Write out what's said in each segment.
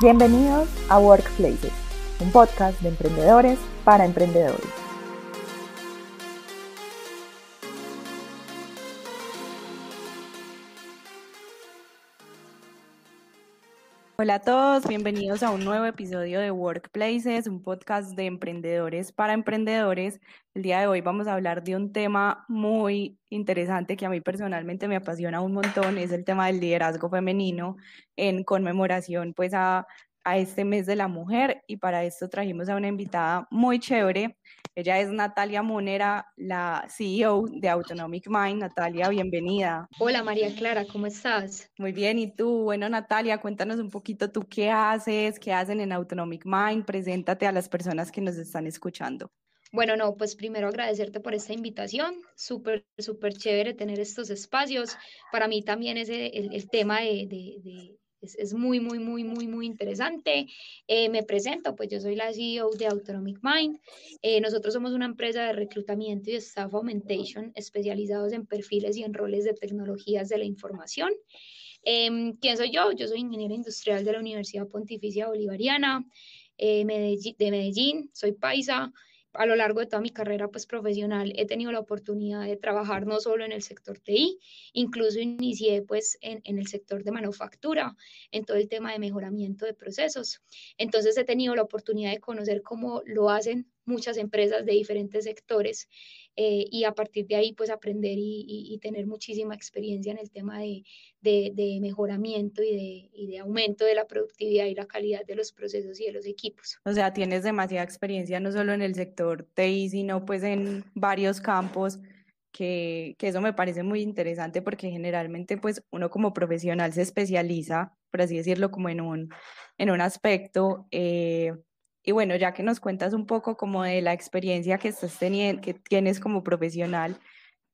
Bienvenidos a Workplaces, un podcast de emprendedores para emprendedores. Hola a todos, bienvenidos a un nuevo episodio de Workplaces, un podcast de emprendedores para emprendedores. El día de hoy vamos a hablar de un tema muy interesante que a mí personalmente me apasiona un montón, es el tema del liderazgo femenino en conmemoración pues a, a este mes de la mujer y para esto trajimos a una invitada muy chévere. Ella es Natalia Monera, la CEO de Autonomic Mind. Natalia, bienvenida. Hola María Clara, ¿cómo estás? Muy bien, ¿y tú? Bueno, Natalia, cuéntanos un poquito tú qué haces, qué hacen en Autonomic Mind. Preséntate a las personas que nos están escuchando. Bueno, no, pues primero agradecerte por esta invitación, súper, súper chévere tener estos espacios. Para mí también es el, el tema de, de es, muy, muy, muy, muy, muy interesante. Eh, me presento, pues yo soy la CEO de Autonomic Mind. Eh, nosotros somos una empresa de reclutamiento y staff augmentation especializados en perfiles y en roles de tecnologías de la información. Em, ¿Quién soy yo? Yo soy ingeniera industrial de la Universidad Pontificia Bolivariana eh, de Medellín, soy paisa, a lo largo de toda mi carrera pues, profesional he tenido la oportunidad de trabajar no solo en el sector TI, incluso inicié pues, en, en, el sector de manufactura, en todo el tema de mejoramiento de procesos. Entonces he tenido la oportunidad de conocer cómo lo hacen muchas empresas de diferentes sectores eh, y a partir de ahí pues aprender y, tener muchísima experiencia en el tema de, de, mejoramiento y de, y de, aumento de la productividad y la calidad de los procesos y de los equipos. O sea, tienes demasiada experiencia no solo en el sector TI, sino pues en varios campos. Que, que, eso me parece muy interesante porque generalmente pues uno como profesional se especializa, por así decirlo, como en un, en un aspecto, eh, y bueno, ya que nos cuentas un poco como de la experiencia que estás teniendo, que tienes como profesional,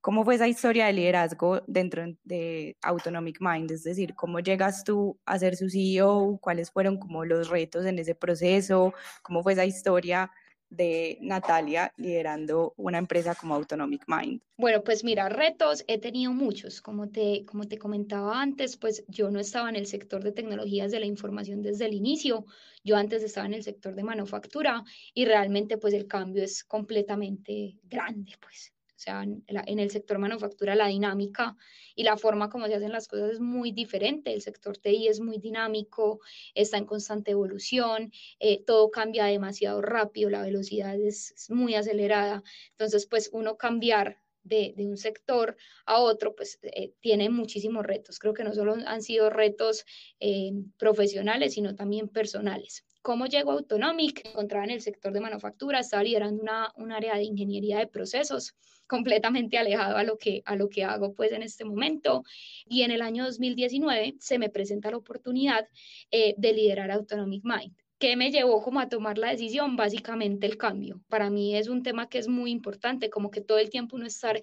¿cómo fue esa historia de liderazgo dentro de Autonomic Mind? Es decir, ¿cómo llegas tú a ser su CEO? ¿Cuáles fueron como los retos en ese proceso? ¿Cómo fue esa historia de Natalia liderando una empresa como Autonomic Mind? Bueno, pues mira, retos he tenido muchos. Como te, como te comentaba antes, pues yo no estaba en el sector de tecnologías de la información desde el inicio. Yo antes estaba en el sector de manufactura y realmente pues el cambio es completamente grande, pues. Sea, en, el sector manufactura la dinámica y la forma como se hacen las cosas es muy diferente. El sector TI es muy dinámico, está en constante evolución, eh, todo cambia demasiado rápido, la velocidad es, muy acelerada. Entonces, pues uno cambiar de, un sector a otro, pues eh, tiene muchísimos retos. Creo que no solo han sido retos eh, profesionales, sino también personales. ¿Cómo llegó a Autonomic? Encontraba en el sector de manufactura, estaba liderando una, un área de ingeniería de procesos completamente alejado a lo, que, a lo que hago pues en este momento. Y en el año 2019 se me presenta la oportunidad eh, de liderar Autonomic Mind. ¿Qué me llevó como a tomar la decisión? Básicamente el cambio. Para mí es un tema que es muy importante, como que todo el tiempo uno estar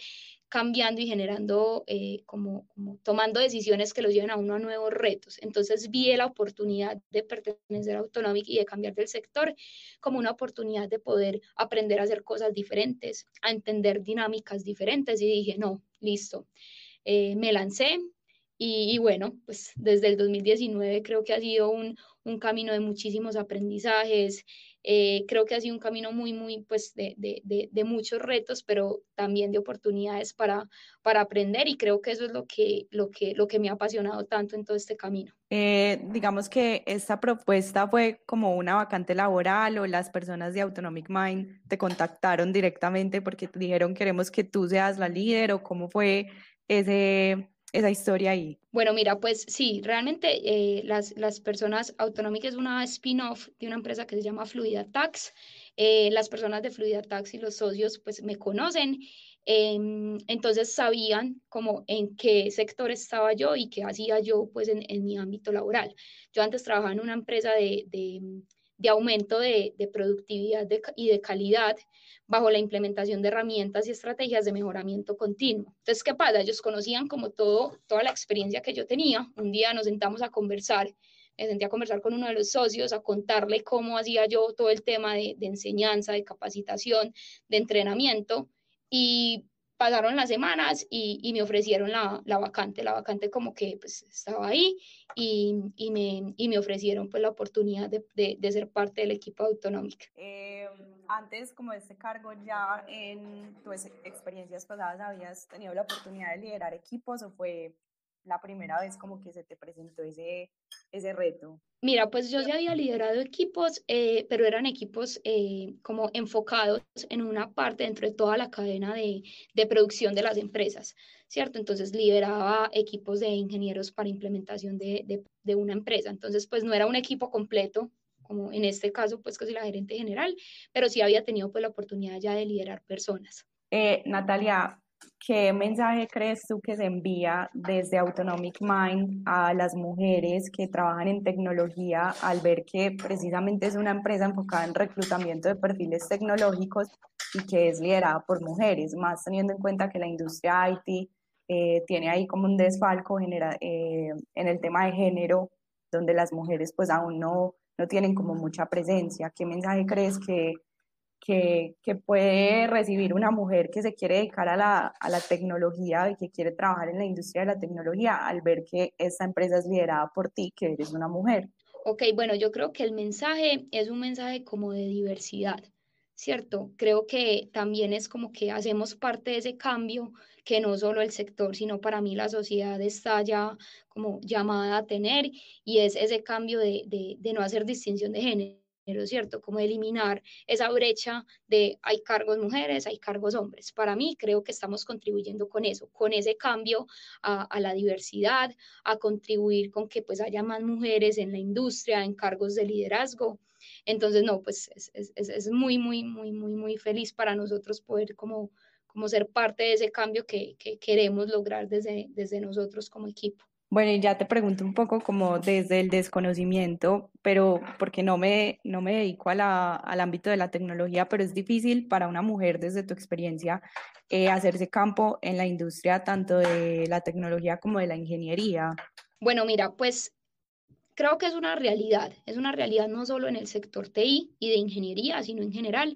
cambiando y generando, eh, como, como, tomando decisiones que los lleven a uno a nuevos retos. Entonces vi la oportunidad de pertenecer a Autonomic y de cambiar del sector como una oportunidad de poder aprender a hacer cosas diferentes, a entender dinámicas diferentes y dije, no, listo. Eh, me lancé, y, y, bueno, pues desde el 2019 creo que ha sido un, un camino de muchísimos aprendizajes, eh, creo que ha sido un camino muy, muy, pues, de, de, de, muchos retos, pero también de oportunidades para, para aprender y creo que eso es lo que, lo, que, lo que me ha apasionado tanto en todo este camino. Eh, digamos que esta propuesta fue como una vacante laboral o las personas de Autonomic Mind te contactaron directamente porque te dijeron queremos que tú seas la líder o cómo fue ese esa historia ahí? Bueno, mira, pues sí, realmente eh, las, las personas, autonómicas es una spin-off de una empresa que se llama Fluida Tax. Eh, las personas de Fluida Tax y los socios pues me conocen, em, entonces sabían como en qué sector estaba yo y qué hacía yo pues en, en mi ámbito laboral. Yo antes trabajaba en una empresa de, de de aumento de, de productividad y de calidad bajo la implementación de herramientas y estrategias de mejoramiento continuo. Entonces, ¿qué pasa? Ellos conocían como todo, toda la experiencia que yo tenía. Un día nos sentamos a conversar, me senté a conversar con uno de los socios, a contarle cómo hacía yo todo el tema de, de enseñanza, de capacitación, de entrenamiento, y pasaron las semanas y, me ofrecieron la, vacante, la vacante como que pues estaba ahí y, me, ofrecieron pues la oportunidad de, ser parte del equipo autonómico. Eh, antes como de este cargo ya en tus experiencias pasadas habías tenido la oportunidad de liderar equipos o fue la primera vez como que se te presentó ese, ese reto? Mira, pues yo ya había liderado equipos, eh, pero eran equipos eh, como enfocados en una parte dentro de toda la cadena de, de, producción de las empresas, ¿cierto? Entonces lideraba equipos de ingenieros para implementación de, de, de, una empresa. Entonces, pues no era un equipo completo, como en este caso, pues casi la gerente general, pero sí había tenido pues la oportunidad ya de liderar personas. Eh, Natalia, ¿Qué mensaje crees tú que se envía desde Autonomic Mind a las mujeres que trabajan en tecnología al ver que precisamente es una empresa enfocada en reclutamiento de perfiles tecnológicos y que es liderada por mujeres, más teniendo en cuenta que la industria IT eh, tiene ahí como un desfalco genera, eh, en el tema de género, donde las mujeres pues aún no, no tienen como mucha presencia? ¿Qué mensaje crees que que, puede recibir una mujer que se quiere dedicar a la, a la, tecnología y que quiere trabajar en la industria de la tecnología al ver que esta empresa es liderada por ti, que eres una mujer. Ok, bueno, yo creo que el mensaje es un mensaje como de diversidad, ¿cierto? Creo que también es como que hacemos parte de ese cambio que no solo el sector, sino para mí la sociedad está ya como llamada a tener y es ese cambio de, de no hacer distinción de género ¿cierto? Como eliminar esa brecha de hay cargos mujeres, hay cargos hombres. Para mí creo que estamos contribuyendo con eso, con ese cambio a, la diversidad, a contribuir con que pues haya más mujeres en la industria, en cargos de liderazgo. Entonces, no, pues es, es, muy, muy, muy, muy, muy feliz para nosotros poder como, como ser parte de ese cambio que, que queremos lograr desde, desde nosotros como equipo. Bueno, y ya te pregunto un poco como desde el desconocimiento, pero porque no me, no me dedico a la, al ámbito de la tecnología, pero es difícil para una mujer desde tu experiencia eh, hacerse campo en la industria tanto de la tecnología como de la ingeniería. Bueno, mira, pues creo que es una realidad, es una realidad no solo en el sector TI y de ingeniería, sino en general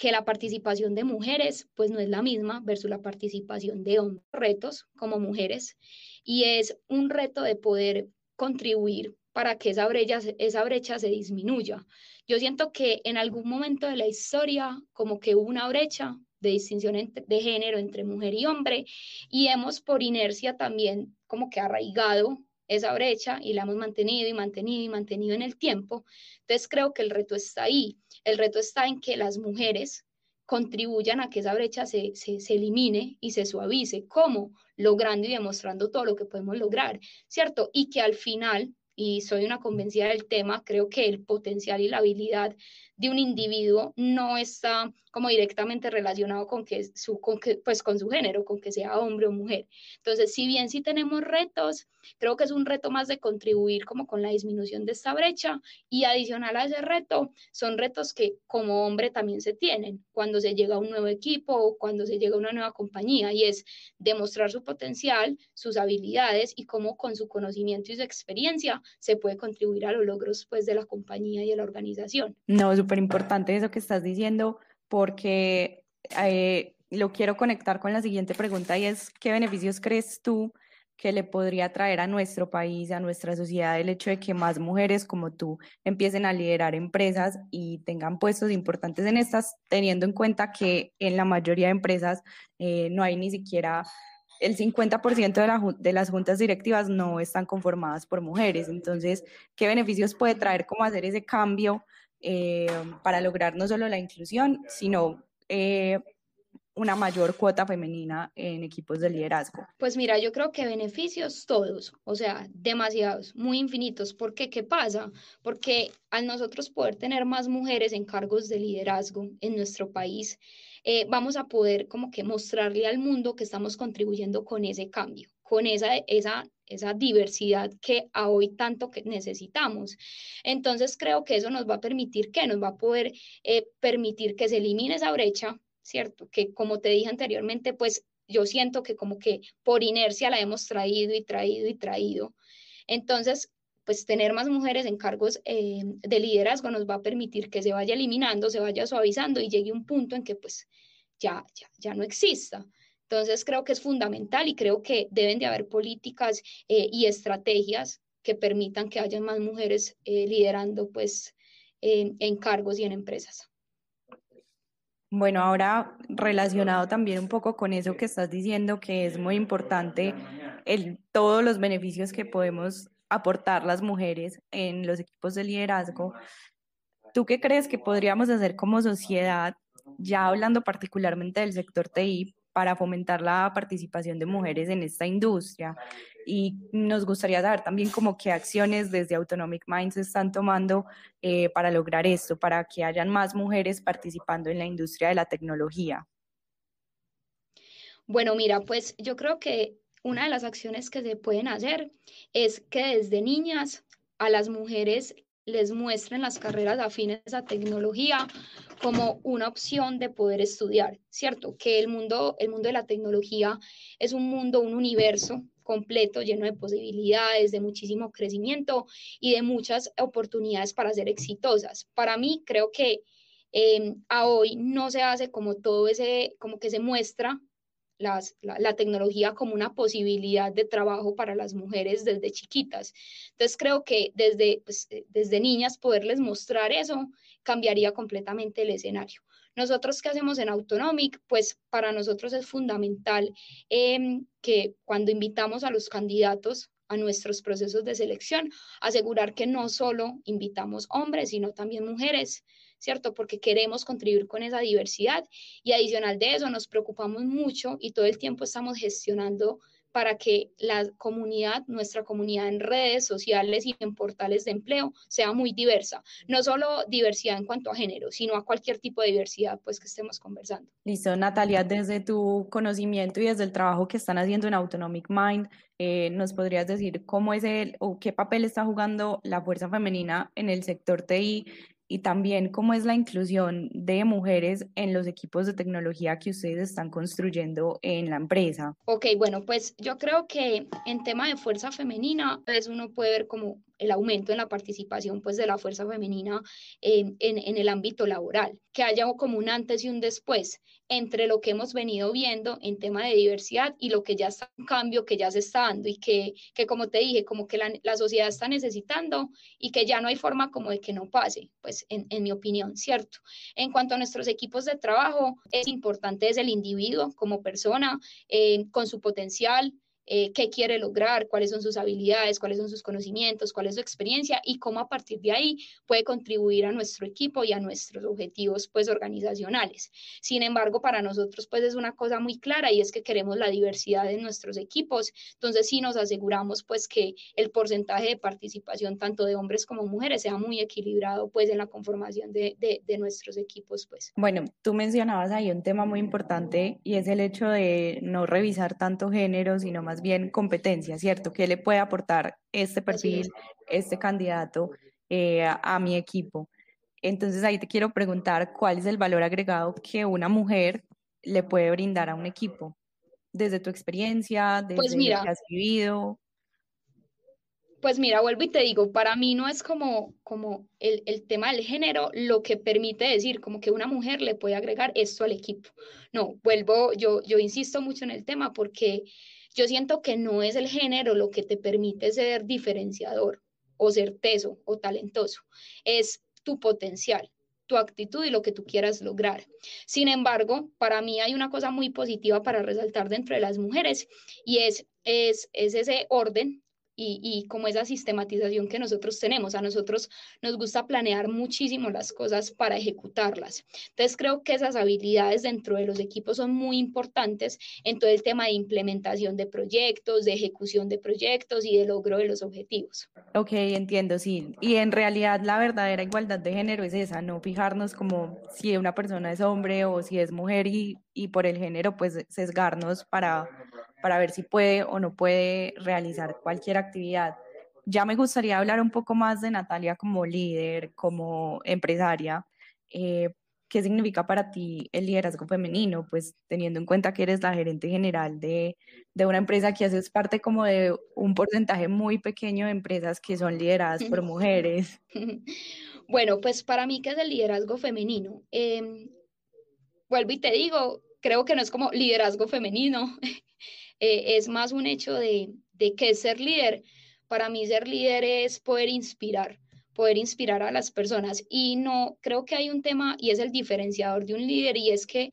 que la participación de mujeres pues no es la misma versus la participación de hombres. Retos como mujeres y es un reto de poder contribuir para que esa brecha, esa brecha se disminuya. Yo siento que en algún momento de la historia como que hubo una brecha de distinción de género entre mujer y hombre y hemos por inercia también como que arraigado esa brecha y la hemos mantenido y mantenido y mantenido en el tiempo. Entonces creo que el reto está ahí. El reto está en que las mujeres contribuyan a que esa brecha se, se, elimine y se suavice. ¿Cómo? Logrando y demostrando todo lo que podemos lograr, ¿cierto? Y que al final, y soy una convencida del tema, creo que el potencial y la habilidad de un individuo no está como directamente relacionado con que su, con que, pues con su género, con que sea hombre o mujer. Entonces, si bien sí tenemos retos, creo que es un reto más de contribuir como con la disminución de esta brecha y adicional a ese reto, son retos que como hombre también se tienen cuando se llega a un nuevo equipo o cuando se llega a una nueva compañía y es demostrar su potencial, sus habilidades y cómo con su conocimiento y su experiencia se puede contribuir a los logros pues de la compañía y de la organización. No, súper importante eso que estás diciendo, porque eh, lo quiero conectar con la siguiente pregunta y es, ¿qué beneficios crees tú que le podría traer a nuestro país, a nuestra sociedad, el hecho de que más mujeres como tú empiecen a liderar empresas y tengan puestos importantes en estas, teniendo en cuenta que en la mayoría de empresas eh, no hay ni siquiera el 50% de, de, las juntas directivas no están conformadas por mujeres. Entonces, ¿qué beneficios puede traer como hacer ese cambio eh, para lograr no solo la inclusión, sino eh, una mayor cuota femenina en equipos de liderazgo? Pues mira, yo creo que beneficios todos, o sea, demasiados, muy infinitos. ¿Por qué? ¿Qué pasa? Porque al nosotros poder tener más mujeres en cargos de liderazgo en nuestro país, eh, vamos a poder como que mostrarle al mundo que estamos contribuyendo con ese cambio, con esa, esa esa diversidad que a hoy tanto que necesitamos. Entonces creo que eso nos va a permitir que nos va a poder eh, permitir que se elimine esa brecha, ¿cierto? Que como te dije anteriormente, pues yo siento que como que por inercia la hemos traído y traído y traído. Entonces, pues tener más mujeres en cargos eh, de liderazgo nos va a permitir que se vaya eliminando, se vaya suavizando y llegue un punto en que pues ya, ya, ya no exista. Entonces creo que es fundamental y creo que deben de haber políticas eh, y estrategias que permitan que haya más mujeres eh, liderando pues en cargos y en empresas. Bueno, ahora relacionado también un poco con eso que estás diciendo, que es muy importante el, todos los beneficios que podemos aportar las mujeres en los equipos de liderazgo. ¿Tú qué crees que podríamos hacer como sociedad, ya hablando particularmente del sector TI, para fomentar la participación de mujeres en esta industria? Y nos gustaría saber también como qué acciones desde Autonomic Minds están tomando eh, para lograr esto, para que hayan más mujeres participando en la industria de la tecnología. Bueno, mira, pues yo creo que una de las acciones que se pueden hacer es que desde niñas a las mujeres les muestren las carreras afines a tecnología como una opción de poder estudiar, ¿cierto? Que el mundo, el mundo de la tecnología es un mundo, un universo completo, lleno de posibilidades, de muchísimo crecimiento y de muchas oportunidades para ser exitosas. Para mí, creo que eh, a hoy no se hace como todo ese, como que se muestra la, tecnología como una posibilidad de trabajo para las mujeres desde chiquitas. Entonces creo que desde, pues, eh, desde niñas poderles mostrar eso cambiaría completamente el escenario. Nosotros, ¿qué hacemos en Autonomic? Pues para nosotros es fundamental em, que cuando invitamos a los candidatos a nuestros procesos de selección, asegurar que no solo invitamos hombres, sino también mujeres, ¿cierto? Porque queremos contribuir con esa diversidad y adicional de eso nos preocupamos mucho y todo el tiempo estamos gestionando para que la comunidad, nuestra comunidad en redes sociales y en portales de empleo sea muy diversa. No solo diversidad en cuanto a género, sino a cualquier tipo de diversidad pues que estemos conversando. Listo, Natalia, desde tu conocimiento y desde el trabajo que están haciendo en Autonomic Mind, eh, ¿nos podrías decir cómo es el o qué papel está jugando la fuerza femenina en el sector TI y también cómo es la inclusión de mujeres en los equipos de tecnología que ustedes están construyendo en la empresa. Ok, bueno, pues yo creo que en tema de fuerza femenina, pues uno puede ver como el aumento en la participación pues de la fuerza femenina en, en, el ámbito laboral, que haya como un antes y un después entre lo que hemos venido viendo en tema de diversidad y lo que ya está en cambio, que ya se está dando y que, que como te dije, como que la, la, sociedad está necesitando y que ya no hay forma como de que no pase, pues en, en mi opinión, ¿cierto? En cuanto a nuestros equipos de trabajo, es importante es el individuo como persona, eh, con su potencial, eh, qué quiere lograr, cuáles son sus habilidades, cuáles son sus conocimientos, cuál es su experiencia y cómo a partir de ahí puede contribuir a nuestro equipo y a nuestros objetivos pues organizacionales. Sin embargo, para nosotros pues es una cosa muy clara y es que queremos la diversidad de nuestros equipos, entonces sí nos aseguramos pues que el porcentaje de participación tanto de hombres como mujeres sea muy equilibrado pues en la conformación de, de, de nuestros equipos pues. Bueno, tú mencionabas ahí un tema muy importante y es el hecho de no revisar tanto género, sino más bien competencia, ¿cierto? ¿Qué le puede aportar este perfil, este candidato eh, a, mi equipo? Entonces ahí te quiero preguntar cuál es el valor agregado que una mujer le puede brindar a un equipo, desde tu experiencia, desde pues mira, lo que has vivido. Pues mira, vuelvo y te digo, para mí no es como, como el, el, tema del género lo que permite decir como que una mujer le puede agregar esto al equipo. No, vuelvo, yo, yo insisto mucho en el tema porque yo siento que no es el género lo que te permite ser diferenciador o ser teso o talentoso, es tu potencial, tu actitud y lo que tú quieras lograr. Sin embargo, para mí hay una cosa muy positiva para resaltar dentro de las mujeres y es, es, es ese orden y, como esa sistematización que nosotros tenemos. A nosotros nos gusta planear muchísimo las cosas para ejecutarlas. Entonces creo que esas habilidades dentro de los equipos son muy importantes en todo el tema de implementación de proyectos, de ejecución de proyectos y de logro de los objetivos. Ok, entiendo, sí. Y en realidad la verdadera igualdad de género es esa, no fijarnos como si una persona es hombre o si es mujer y, y por el género pues sesgarnos para para ver si puede o no puede realizar cualquier actividad. Ya me gustaría hablar un poco más de Natalia como líder, como empresaria. Eh, ¿Qué significa para ti el liderazgo femenino? Pues teniendo en cuenta que eres la gerente general de, de una empresa que haces parte como de un porcentaje muy pequeño de empresas que son lideradas por mujeres. Bueno, pues para mí, ¿qué es el liderazgo femenino? Eh, vuelvo y te digo, creo que no es como liderazgo femenino, eh, es más un hecho de, de qué ser líder. Para mí ser líder es poder inspirar, poder inspirar a las personas. Y no, creo que hay un tema y es el diferenciador de un líder y es que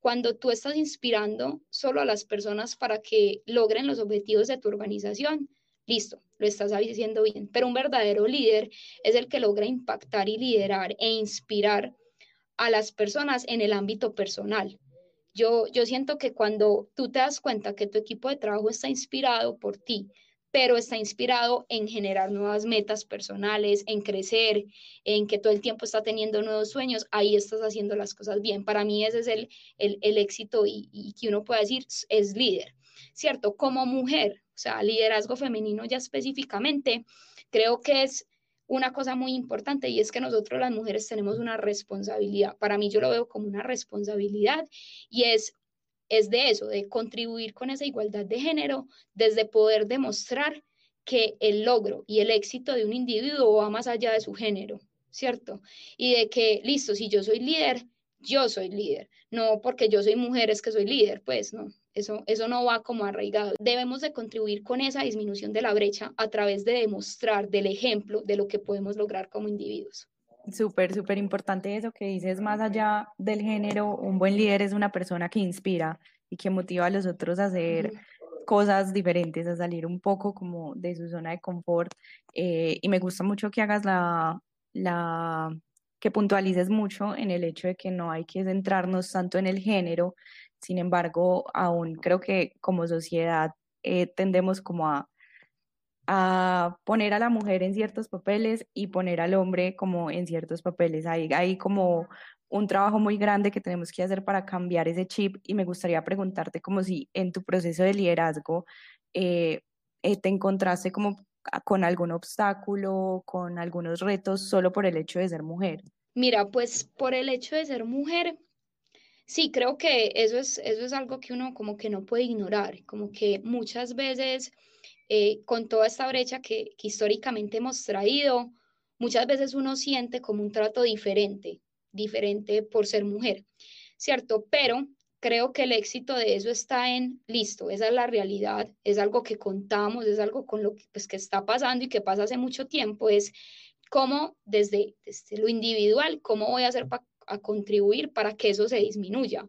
cuando tú estás inspirando solo a las personas para que logren los objetivos de tu organización, listo, lo estás haciendo bien. Pero un verdadero líder es el que logra impactar y liderar e inspirar a las personas en el ámbito personal. Yo, yo siento que cuando tú te das cuenta que tu equipo de trabajo está inspirado por ti, pero está inspirado en generar nuevas metas personales, en crecer, en que todo el tiempo está teniendo nuevos sueños, ahí estás haciendo las cosas bien. Para mí ese es el, el, éxito y, y, que uno puede decir es líder, ¿cierto? Como mujer, o sea, liderazgo femenino ya específicamente, creo que es una cosa muy importante y es que nosotros las mujeres tenemos una responsabilidad. Para mí yo lo veo como una responsabilidad y es es de eso, de contribuir con esa igualdad de género desde poder demostrar que el logro y el éxito de un individuo va más allá de su género, ¿cierto? Y de que, listo, si yo soy líder, yo soy líder, no porque yo soy mujer es que soy líder, pues no, eso, eso no va como arraigado. Debemos de contribuir con esa disminución de la brecha a través de demostrar del ejemplo de lo que podemos lograr como individuos. Súper, súper importante eso que dices, más allá del género, un buen líder es una persona que inspira y que motiva a los otros a hacer cosas diferentes, a salir un poco como de su zona de confort. Eh, y me gusta mucho que hagas la, la, que puntualices mucho en el hecho de que no hay que centrarnos tanto en el género, sin embargo, aún creo que como sociedad eh, tendemos como a poner a la mujer en ciertos papeles y poner al hombre como en ciertos papeles. Hay, hay como un trabajo muy grande que tenemos que hacer para cambiar ese chip y me gustaría preguntarte como si en tu proceso de liderazgo eh, eh, te encontraste como con algún obstáculo, con algunos retos solo por el hecho de ser mujer. Mira, pues por el hecho de ser mujer, sí, creo que eso es, eso es algo que uno como que no puede ignorar, como que muchas veces eh, con toda esta brecha que, históricamente hemos traído, muchas veces uno siente como un trato diferente, diferente por ser mujer, ¿cierto? Pero creo que el éxito de eso está en, listo, esa es la realidad, es algo que contamos, es algo con lo que, pues, que está pasando y que pasa hace mucho tiempo, es cómo desde, desde lo individual, cómo voy a hacer para a contribuir para que eso se disminuya.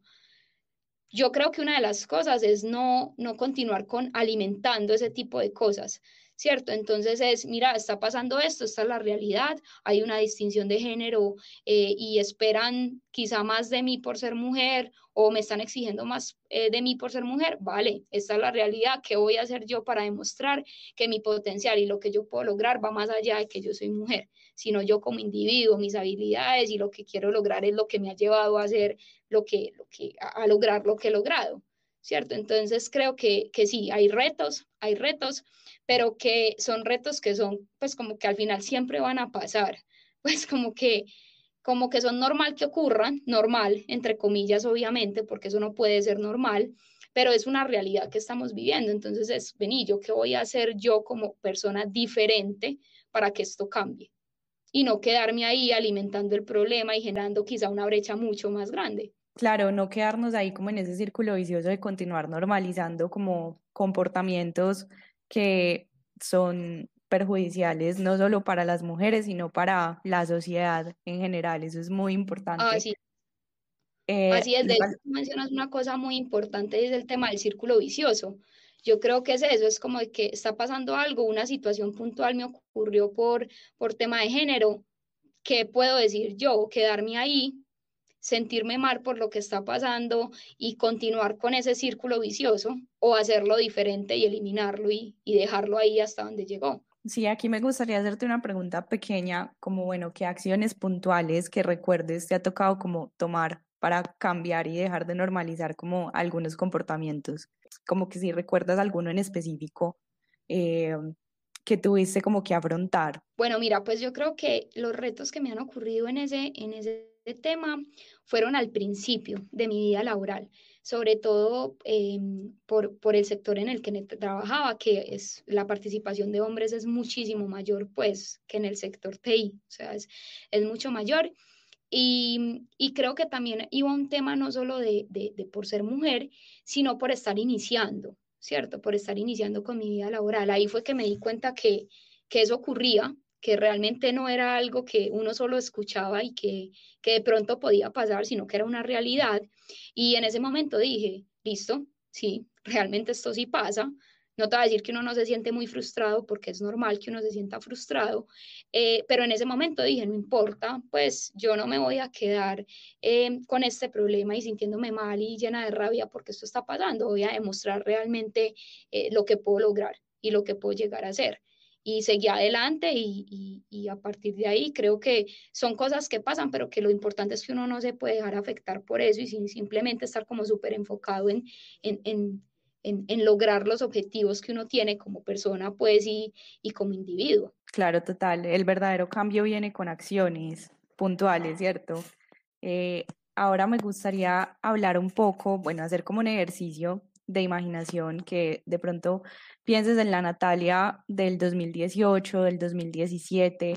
Yo creo que una de las cosas es no, no continuar con alimentando ese tipo de cosas, ¿cierto? Entonces es, mira, está pasando esto, esta es la realidad, hay una distinción de género eh, y esperan quizá más de mí por ser mujer o me están exigiendo más eh, de mí por ser mujer, vale, esta es la realidad, ¿qué voy a hacer yo para demostrar que mi potencial y lo que yo puedo lograr va más allá de que yo soy mujer? sino yo como individuo, mis habilidades y lo que quiero lograr es lo que me ha llevado a hacer lo que, lo que, a lograr lo que he logrado, ¿cierto? Entonces creo que, que sí, hay retos, hay retos, pero que son retos que son, pues como que al final siempre van a pasar, pues como que como que son normal que ocurran, normal, entre comillas, obviamente, porque eso no puede ser normal, pero es una realidad que estamos viviendo. Entonces es, vení, yo qué voy a hacer yo como persona diferente para que esto cambie y no quedarme ahí alimentando el problema y generando quizá una brecha mucho más grande. Claro, no quedarnos ahí como en ese círculo vicioso de continuar normalizando como comportamientos que son perjudiciales no solo para las mujeres, sino para la sociedad en general. Eso es muy importante. Así, eh, Así es, de hecho, mencionas una cosa muy importante, es el tema del círculo vicioso. Yo creo que es eso, es como de que está pasando algo, una situación puntual me ocurrió por, por tema de género. ¿Qué puedo decir yo? Quedarme ahí, sentirme mal por lo que está pasando y continuar con ese círculo vicioso o hacerlo diferente y eliminarlo y, y dejarlo ahí hasta donde llegó. Sí, aquí me gustaría hacerte una pregunta pequeña, como bueno, ¿qué acciones puntuales que recuerdes te ha tocado como tomar para cambiar y dejar de normalizar como algunos comportamientos? como que si recuerdas alguno en específico eh, que tuviste como que afrontar. Bueno, mira, pues yo creo que los retos que me han ocurrido en ese, en ese tema fueron al principio de mi vida laboral, sobre todo em, por, por el sector en el que trabajaba, que es la participación de hombres es muchísimo mayor pues que en el sector TI, o sea, es, es mucho mayor Y, y, creo que también iba un tema no solo de, de, de, por ser mujer, sino por estar iniciando, ¿cierto? Por estar iniciando con mi vida laboral. Ahí fue que me di cuenta que, que eso ocurría, que realmente no era algo que uno solo escuchaba y que, que de pronto podía pasar, sino que era una realidad. Y en ese momento dije, listo, sí, realmente esto sí pasa, no te voy a decir que uno no se siente muy frustrado porque es normal que uno se sienta frustrado, eh, pero en ese momento dije, no importa, pues yo no me voy a quedar eh, con este problema y sintiéndome mal y llena de rabia porque esto está pasando, voy a demostrar realmente eh, lo que puedo lograr y lo que puedo llegar a hacer. Y seguí adelante y, y, y, a partir de ahí creo que son cosas que pasan, pero que lo importante es que uno no se puede dejar afectar por eso y sin simplemente estar como súper enfocado en, en, en en, lograr los objetivos que uno tiene como persona, pues, y, y como individuo. Claro, total. El verdadero cambio viene con acciones puntuales, ¿cierto? Eh, ahora me gustaría hablar un poco, bueno, hacer como un ejercicio de imaginación que de pronto pienses en la Natalia del 2018, del 2017,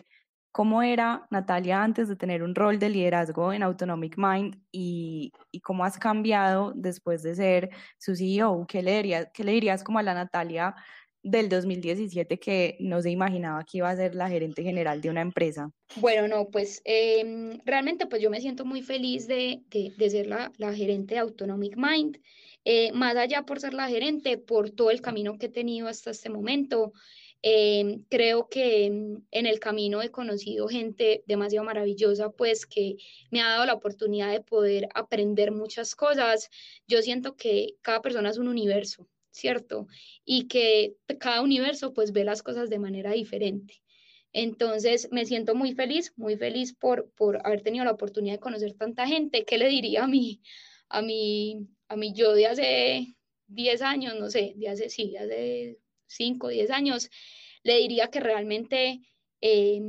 cómo era Natalia antes de tener un rol de liderazgo en Autonomic Mind y, y cómo has cambiado después de ser su CEO. ¿Qué le, dirías, ¿Qué le dirías como a la Natalia del 2017 que no se imaginaba que iba a ser la gerente general de una empresa? Bueno, no, pues eh, realmente pues yo me siento muy feliz de, de, ser la, la, gerente de Autonomic Mind. Eh, más allá por ser la gerente, por todo el camino que he tenido hasta este momento, eh, creo que en el camino he conocido gente demasiado maravillosa, pues que me ha dado la oportunidad de poder aprender muchas cosas. Yo siento que cada persona es un universo, ¿cierto? Y que cada universo pues ve las cosas de manera diferente. Entonces me siento muy feliz, muy feliz por, por haber tenido la oportunidad de conocer tanta gente. ¿Qué le diría a mí, a mí, a mí yo de hace 10 años, no sé, de hace, sí, de hace 5, 10 años, le diría que realmente eh,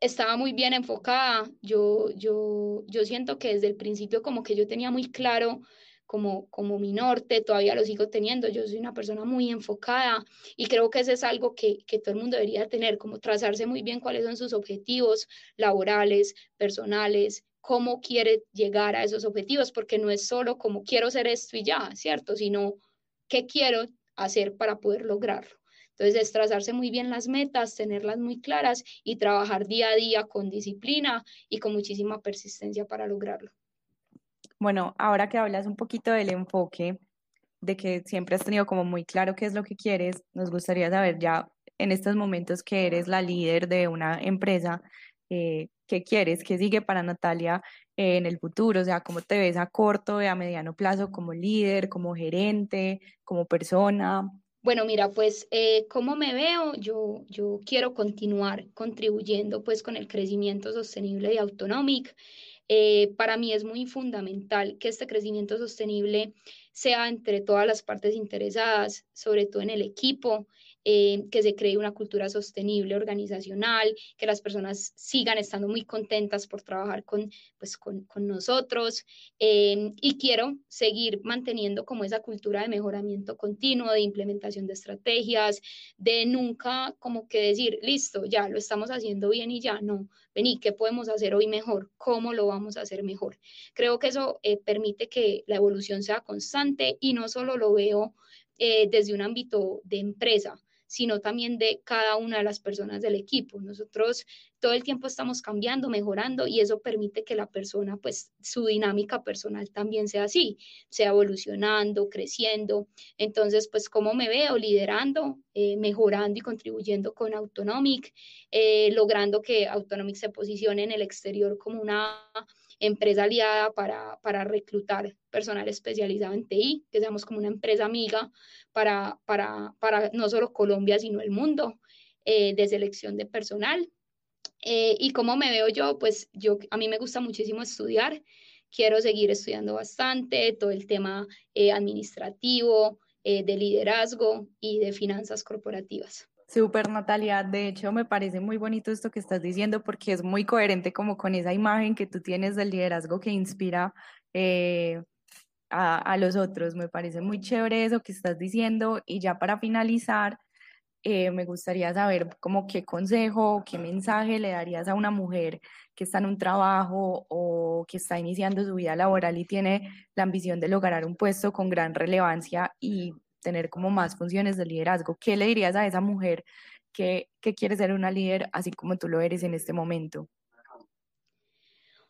estaba muy bien enfocada. Yo, yo, yo siento que desde el principio como que yo tenía muy claro como, como mi norte, todavía lo sigo teniendo. Yo soy una persona muy enfocada y creo que eso es algo que, que todo el mundo debería tener, como trazarse muy bien cuáles son sus objetivos laborales, personales, cómo quiere llegar a esos objetivos, porque no es solo como quiero ser esto y ya, ¿cierto? Sino qué quiero hacer para poder lograrlo. Entonces, es trazarse muy bien las metas, tenerlas muy claras y trabajar día a día con disciplina y con muchísima persistencia para lograrlo. Bueno, ahora que hablas un poquito del enfoque, de que siempre has tenido como muy claro qué es lo que quieres, nos gustaría saber ya en estos momentos que eres la líder de una empresa, eh, qué quieres, qué sigue para Natalia eh, en el futuro, o sea, cómo te ves a corto y a mediano plazo como líder, como gerente, como persona. Bueno, mira, pues eh, cómo me veo, yo, yo quiero continuar contribuyendo pues con el crecimiento sostenible de Autonomic. Eh, para mí es muy fundamental que este crecimiento sostenible sea entre todas las partes interesadas, sobre todo en el equipo, eh, que se cree una cultura sostenible organizacional, que las personas sigan estando muy contentas por trabajar con, pues, con, con nosotros. Eh, y quiero seguir manteniendo como esa cultura de mejoramiento continuo, de implementación de estrategias, de nunca como que decir, listo, ya lo estamos haciendo bien y ya, no, vení, ¿qué podemos hacer hoy mejor? ¿Cómo lo vamos a hacer mejor? Creo que eso eh, permite que la evolución sea constante y no solo lo veo eh, desde un ámbito de empresa, sino también de cada una de las personas del equipo. Nosotros todo el tiempo estamos cambiando, mejorando y eso permite que la persona, pues su dinámica personal también sea así, sea evolucionando, creciendo. Entonces, pues, ¿cómo me veo? Liderando, eh, mejorando y contribuyendo con Autonomic, eh, logrando que Autonomic se posicione en el exterior como una empresa aliada para, para reclutar personal especializado en TI, que seamos como una empresa amiga para, para, para no solo Colombia, sino el mundo eh, de selección de personal. Eh, y cómo me veo yo, pues yo, a mí me gusta muchísimo estudiar, quiero seguir estudiando bastante todo el tema eh, administrativo, de liderazgo y de finanzas corporativas. Súper, Natalia. De hecho, me parece muy bonito esto que estás diciendo porque es muy coherente como con esa imagen que tú tienes del liderazgo que inspira eh, a, a, los otros. Me parece muy chévere eso que estás diciendo. Y ya para finalizar, eh, me gustaría saber como qué consejo, qué mensaje le darías a una mujer que está en un trabajo o que está iniciando su vida laboral y tiene la ambición de lograr un puesto con gran relevancia y tener como más funciones de liderazgo. ¿Qué le dirías a esa mujer que, que quiere ser una líder así como tú lo eres en este momento?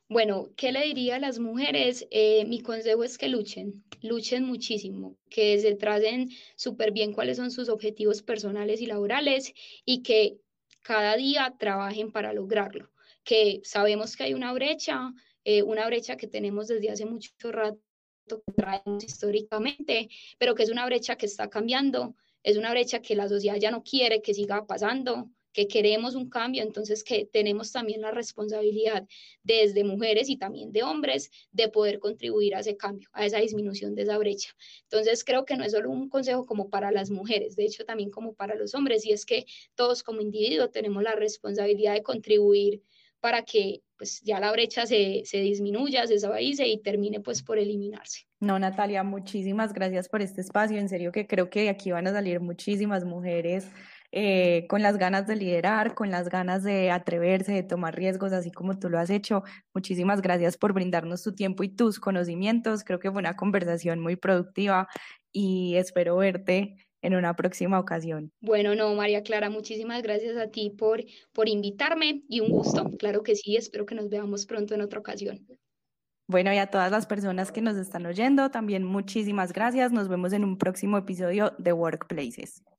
Bueno, ¿qué le diría a las mujeres? Eh, mi consejo es que luchen, luchen muchísimo, que se tracen súper bien cuáles son sus objetivos personales y laborales y que cada día trabajen para lograrlo, que sabemos que hay una brecha, eh, una brecha que tenemos desde hace mucho rato, que traemos históricamente, pero que es una brecha que está cambiando, es una brecha que la sociedad ya no quiere que siga pasando, que queremos un cambio, entonces que tenemos también la responsabilidad desde mujeres y también de hombres de poder contribuir a ese cambio, a esa disminución de esa brecha. Entonces creo que no es solo un consejo como para las mujeres, de hecho también como para los hombres, y es que todos como individuos tenemos la responsabilidad de contribuir para que pues ya la brecha se, se disminuya, se suavice y termine pues por eliminarse. No, Natalia, muchísimas gracias por este espacio. En serio que creo que aquí van a salir muchísimas mujeres eh, con las ganas de liderar, con las ganas de atreverse, de tomar riesgos, así como tú lo has hecho. Muchísimas gracias por brindarnos tu tiempo y tus conocimientos. Creo que fue una conversación muy productiva y espero verte en una próxima ocasión. Bueno, no, María Clara, muchísimas gracias a ti por, por invitarme y un gusto. Claro que sí, espero que nos veamos pronto en otra ocasión. Bueno, y a todas las personas que nos están oyendo, también muchísimas gracias. Nos vemos en un próximo episodio de Workplaces.